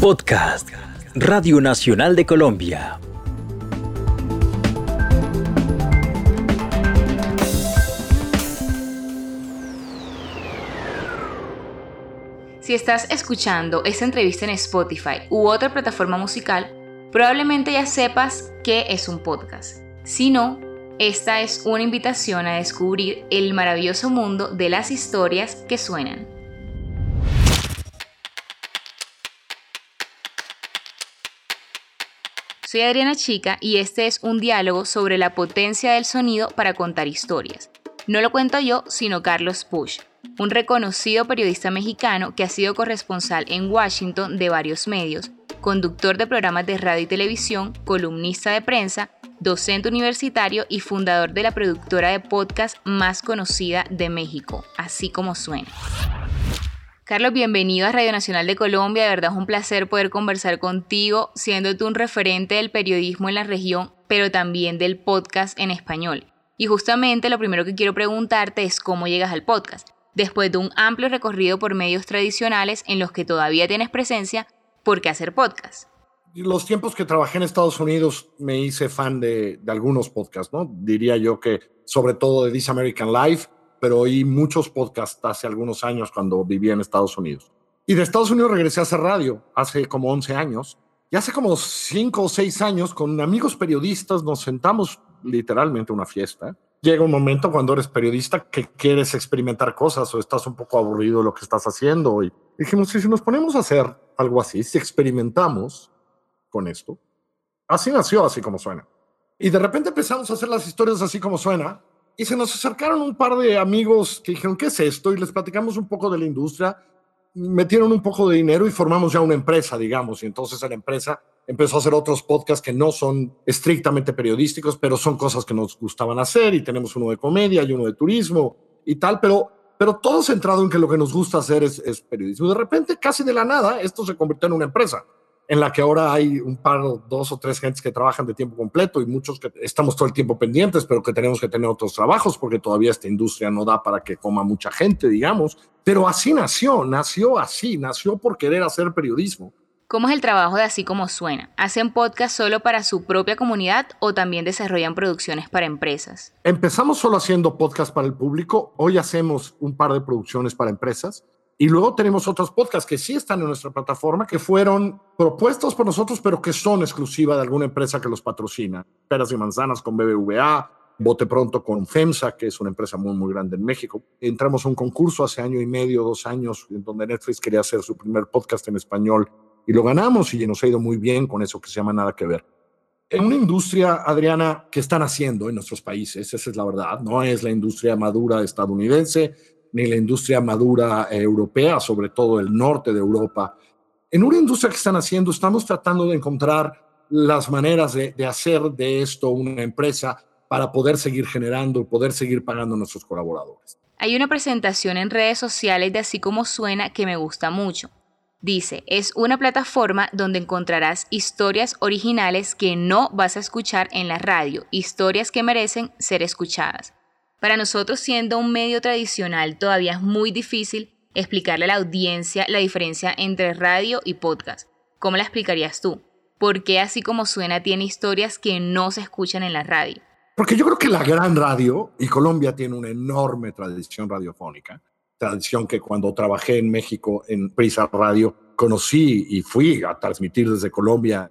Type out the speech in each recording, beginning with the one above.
Podcast Radio Nacional de Colombia. Si estás escuchando esta entrevista en Spotify u otra plataforma musical, probablemente ya sepas qué es un podcast. Si no, esta es una invitación a descubrir el maravilloso mundo de las historias que suenan. Soy Adriana Chica y este es un diálogo sobre la potencia del sonido para contar historias. No lo cuento yo, sino Carlos Push, un reconocido periodista mexicano que ha sido corresponsal en Washington de varios medios, conductor de programas de radio y televisión, columnista de prensa, docente universitario y fundador de la productora de podcast más conocida de México, así como suena. Carlos, bienvenido a Radio Nacional de Colombia. De verdad es un placer poder conversar contigo, siendo tú un referente del periodismo en la región, pero también del podcast en español. Y justamente lo primero que quiero preguntarte es cómo llegas al podcast. Después de un amplio recorrido por medios tradicionales en los que todavía tienes presencia, ¿por qué hacer podcast? Los tiempos que trabajé en Estados Unidos me hice fan de, de algunos podcasts, ¿no? Diría yo que sobre todo de This American Life, pero oí muchos podcasts hace algunos años cuando vivía en Estados Unidos. Y de Estados Unidos regresé a hacer radio hace como 11 años. Y hace como 5 o 6 años, con amigos periodistas, nos sentamos literalmente a una fiesta. Llega un momento cuando eres periodista que quieres experimentar cosas o estás un poco aburrido de lo que estás haciendo. Y dijimos, si nos ponemos a hacer algo así, si experimentamos con esto, así nació, así como suena. Y de repente empezamos a hacer las historias así como suena y se nos acercaron un par de amigos que dijeron, ¿qué es esto? Y les platicamos un poco de la industria, metieron un poco de dinero y formamos ya una empresa, digamos. Y entonces la empresa empezó a hacer otros podcasts que no son estrictamente periodísticos, pero son cosas que nos gustaban hacer. Y tenemos uno de comedia y uno de turismo y tal, pero, pero todo centrado en que lo que nos gusta hacer es, es periodismo. De repente, casi de la nada, esto se convirtió en una empresa en la que ahora hay un par, dos o tres gentes que trabajan de tiempo completo y muchos que estamos todo el tiempo pendientes, pero que tenemos que tener otros trabajos porque todavía esta industria no da para que coma mucha gente, digamos. Pero así nació, nació así, nació por querer hacer periodismo. ¿Cómo es el trabajo de Así como Suena? ¿Hacen podcast solo para su propia comunidad o también desarrollan producciones para empresas? Empezamos solo haciendo podcast para el público, hoy hacemos un par de producciones para empresas y luego tenemos otros podcasts que sí están en nuestra plataforma, que fueron propuestos por nosotros, pero que son exclusiva de alguna empresa que los patrocina. Peras y manzanas con BBVA, Bote Pronto con FEMSA, que es una empresa muy, muy grande en México. Entramos a un concurso hace año y medio, dos años, en donde Netflix quería hacer su primer podcast en español y lo ganamos y nos ha ido muy bien con eso que se llama Nada que Ver. En una industria, Adriana, que están haciendo en nuestros países, esa es la verdad, no es la industria madura estadounidense, ni la industria madura eh, europea, sobre todo el norte de Europa. En una industria que están haciendo, estamos tratando de encontrar las maneras de, hacer de esto una empresa para poder seguir generando poder seguir pagando a nuestros colaboradores. Hay una presentación en redes sociales de Así como Suena que me gusta mucho. Dice, es una plataforma donde encontrarás historias originales que no vas a escuchar en la radio, historias que merecen ser escuchadas. Para nosotros, siendo un medio tradicional, todavía es muy difícil explicarle a la audiencia la diferencia entre radio y podcast. ¿Cómo la explicarías tú? ¿Por qué así como suena tiene historias que no se escuchan en la radio? Porque yo creo que la gran radio, y Colombia tiene una enorme tradición radiofónica, tradición que cuando trabajé en México en Prisa Radio conocí y fui a transmitir desde Colombia.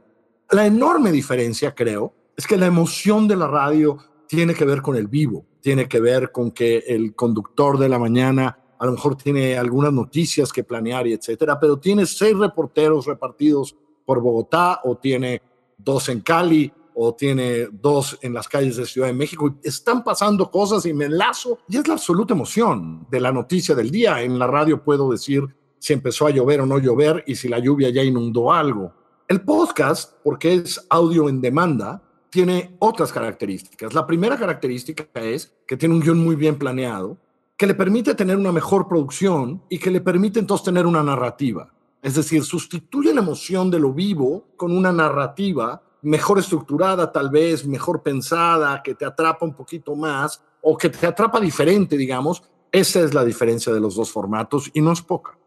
La enorme diferencia, creo, es que la emoción de la radio tiene que ver con el vivo tiene que ver con que el conductor de la mañana a lo mejor tiene algunas noticias que planear y etcétera, pero tiene seis reporteros repartidos por Bogotá o tiene dos en Cali o tiene dos en las calles de Ciudad de México. Están pasando cosas y me enlazo y es la absoluta emoción de la noticia del día. En la radio puedo decir si empezó a llover o no llover y si la lluvia ya inundó algo. El podcast, porque es audio en demanda, tiene otras características. La primera característica es que tiene un guion muy bien planeado, que le permite tener una mejor producción y que le permite entonces tener una narrativa. Es decir, sustituye la emoción de lo vivo con una narrativa mejor estructurada, tal vez mejor pensada, que te atrapa un poquito más o que te atrapa diferente, digamos. Esa es la diferencia de los dos formatos y no es poca.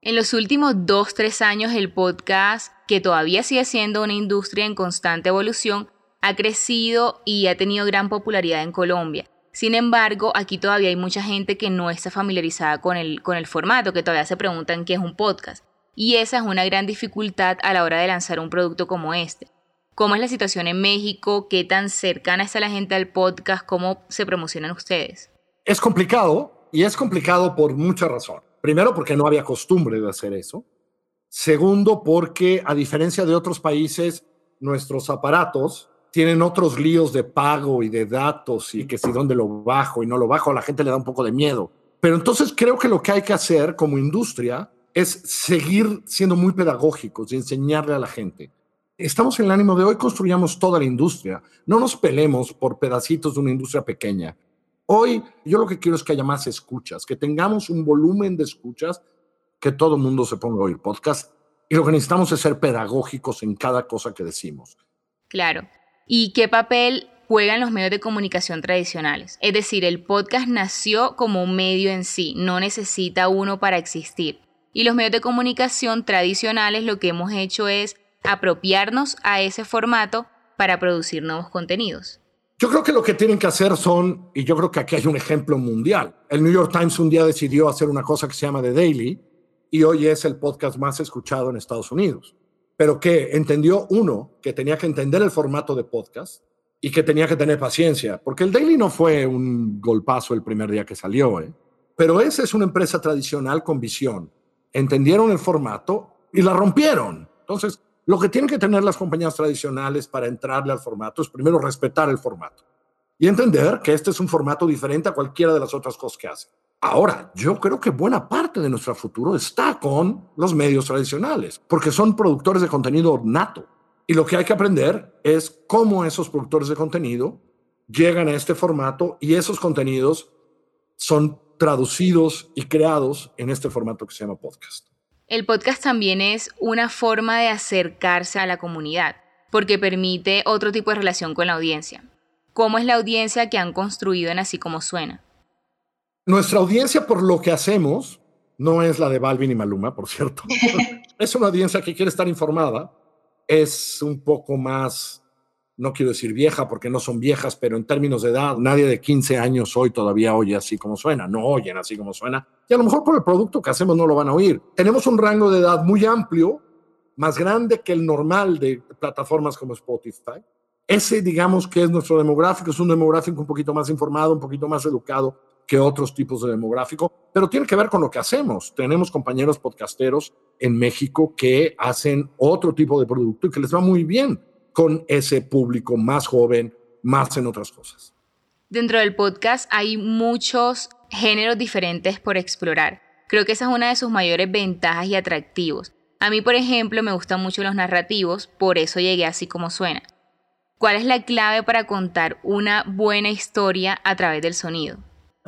En los últimos dos, tres años el podcast, que todavía sigue siendo una industria en constante evolución, ha crecido y ha tenido gran popularidad en Colombia. Sin embargo, aquí todavía hay mucha gente que no está familiarizada con el, con el formato, que todavía se preguntan qué es un podcast. Y esa es una gran dificultad a la hora de lanzar un producto como este. ¿Cómo es la situación en México? ¿Qué tan cercana está la gente al podcast? ¿Cómo se promocionan ustedes? Es complicado y es complicado por muchas razones. Primero, porque no había costumbre de hacer eso. Segundo, porque a diferencia de otros países, nuestros aparatos tienen otros líos de pago y de datos y que si dónde lo bajo y no lo bajo, a la gente le da un poco de miedo. Pero entonces creo que lo que hay que hacer como industria es seguir siendo muy pedagógicos y enseñarle a la gente. Estamos en el ánimo de hoy construyamos toda la industria. No nos pelemos por pedacitos de una industria pequeña. Hoy yo lo que quiero es que haya más escuchas, que tengamos un volumen de escuchas, que todo el mundo se ponga a oír podcast. Y lo que necesitamos es ser pedagógicos en cada cosa que decimos. Claro. ¿Y qué papel juegan los medios de comunicación tradicionales? Es decir, el podcast nació como un medio en sí, no necesita uno para existir. Y los medios de comunicación tradicionales lo que hemos hecho es apropiarnos a ese formato para producir nuevos contenidos. Yo creo que lo que tienen que hacer son, y yo creo que aquí hay un ejemplo mundial. El New York Times un día decidió hacer una cosa que se llama The Daily y hoy es el podcast más escuchado en Estados Unidos pero que entendió uno que tenía que entender el formato de podcast y que tenía que tener paciencia, porque el Daily no fue un golpazo el primer día que salió, ¿eh? pero esa es una empresa tradicional con visión. Entendieron el formato y la rompieron. Entonces, lo que tienen que tener las compañías tradicionales para entrarle al formato es primero respetar el formato y entender que este es un formato diferente a cualquiera de las otras cosas que hacen. Ahora, yo creo que buena parte de nuestro futuro está con los medios tradicionales, porque son productores de contenido nato. Y lo que hay que aprender es cómo esos productores de contenido llegan a este formato y esos contenidos son traducidos y creados en este formato que se llama podcast. El podcast también es una forma de acercarse a la comunidad, porque permite otro tipo de relación con la audiencia. ¿Cómo es la audiencia que han construido en Así como Suena? Nuestra audiencia por lo que hacemos no es la de Balvin y Maluma, por cierto. es una audiencia que quiere estar informada. Es un poco más, no quiero decir vieja porque no son viejas, pero en términos de edad, nadie de 15 años hoy todavía oye así como suena. No oyen así como suena. Y a lo mejor por el producto que hacemos no lo van a oír. Tenemos un rango de edad muy amplio, más grande que el normal de plataformas como Spotify. Ese, digamos que es nuestro demográfico, es un demográfico un poquito más informado, un poquito más educado que otros tipos de demográfico, pero tiene que ver con lo que hacemos. Tenemos compañeros podcasteros en México que hacen otro tipo de producto y que les va muy bien con ese público más joven, más en otras cosas. Dentro del podcast hay muchos géneros diferentes por explorar. Creo que esa es una de sus mayores ventajas y atractivos. A mí, por ejemplo, me gustan mucho los narrativos, por eso llegué así como suena. ¿Cuál es la clave para contar una buena historia a través del sonido?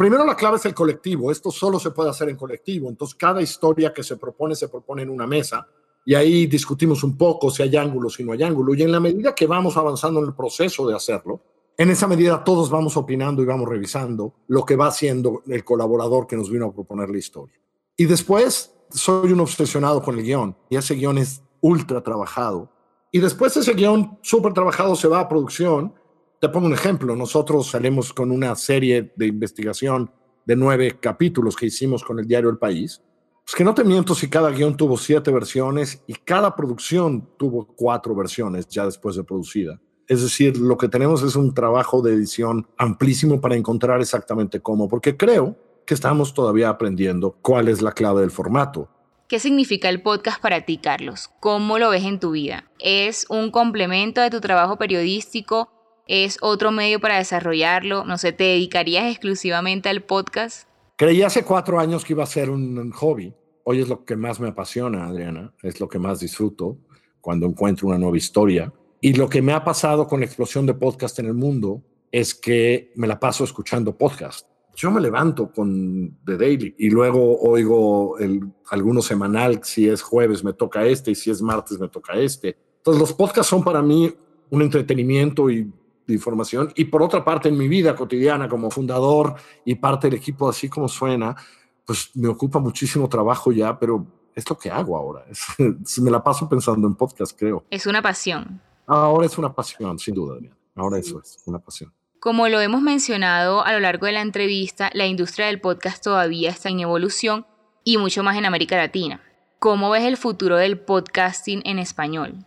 Primero la clave es el colectivo. Esto solo se puede hacer en colectivo. Entonces cada historia que se propone se propone en una mesa y ahí discutimos un poco si hay ángulo, si no hay ángulo. Y en la medida que vamos avanzando en el proceso de hacerlo, en esa medida todos vamos opinando y vamos revisando lo que va haciendo el colaborador que nos vino a proponer la historia. Y después soy un obsesionado con el guion y ese guion es ultra trabajado. Y después ese guion súper trabajado se va a producción te pongo un ejemplo, nosotros salimos con una serie de investigación de nueve capítulos que hicimos con el diario El País. Pues que no te miento si cada guion tuvo siete versiones y cada producción tuvo cuatro versiones ya después de producida. Es decir, lo que tenemos es un trabajo de edición amplísimo para encontrar exactamente cómo, porque creo que estamos todavía aprendiendo cuál es la clave del formato. ¿Qué significa el podcast para ti, Carlos? ¿Cómo lo ves en tu vida? ¿Es un complemento de tu trabajo periodístico? Es otro medio para desarrollarlo? No sé, ¿te dedicarías exclusivamente al podcast? Creí hace cuatro años que iba a ser un, hobby. Hoy es lo que más me apasiona, Adriana. Es lo que más disfruto cuando encuentro una nueva historia. Y lo que me ha pasado con la explosión de podcast en el mundo es que me la paso escuchando podcast. Yo me levanto con The Daily y luego oigo el, alguno semanal. Si es jueves me toca este y si es martes me toca este. Entonces los podcasts son para mí un entretenimiento y información. Y por otra parte, en mi vida cotidiana como fundador y parte del equipo, así como suena, pues me ocupa muchísimo trabajo ya, pero es lo que hago ahora. me la paso pensando en podcast, creo. Es una pasión. Ahora es una pasión, sin duda, Ahora eso es una pasión. Como lo hemos mencionado a lo largo de la entrevista, la industria del podcast todavía está en evolución y mucho más en América Latina. ¿Cómo ves el futuro del podcasting en español?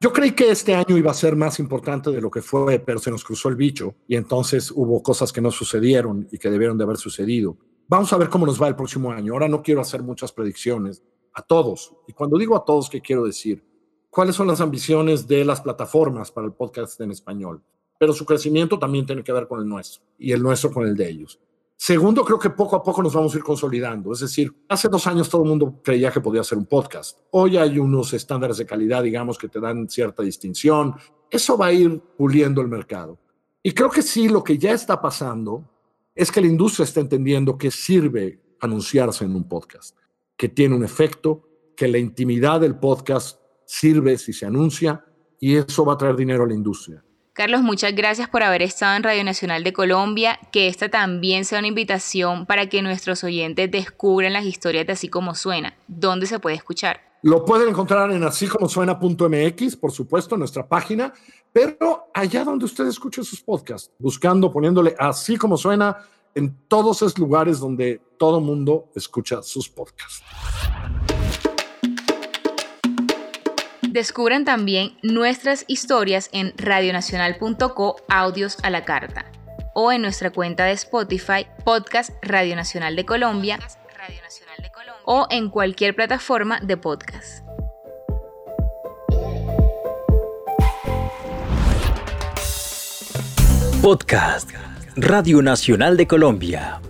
Yo creí que este año iba a ser más importante de lo que fue, pero se nos cruzó el bicho y entonces hubo cosas que no sucedieron y que debieron de haber sucedido. Vamos a ver cómo nos va el próximo año. Ahora no quiero hacer muchas predicciones a todos. Y cuando digo a todos, ¿qué quiero decir? ¿Cuáles son las ambiciones de las plataformas para el podcast en español? Pero su crecimiento también tiene que ver con el nuestro y el nuestro con el de ellos. Segundo, creo que poco a poco nos vamos a ir consolidando. Es decir, hace dos años todo el mundo creía que podía hacer un podcast. Hoy hay unos estándares de calidad, digamos, que te dan cierta distinción. Eso va a ir puliendo el mercado. Y creo que sí, lo que ya está pasando es que la industria está entendiendo que sirve anunciarse en un podcast, que tiene un efecto, que la intimidad del podcast sirve si se anuncia y eso va a traer dinero a la industria. Carlos, muchas gracias por haber estado en Radio Nacional de Colombia. Que esta también sea una invitación para que nuestros oyentes descubran las historias de Así Como Suena. ¿Dónde se puede escuchar? Lo pueden encontrar en así como suena.mx, por supuesto, en nuestra página, pero allá donde usted escuche sus podcasts, buscando, poniéndole así como suena en todos esos lugares donde todo mundo escucha sus podcasts. Descubran también nuestras historias en radionacional.co Audios a la Carta o en nuestra cuenta de Spotify Podcast Radio Nacional de Colombia o en cualquier plataforma de podcast. Podcast Radio Nacional de Colombia.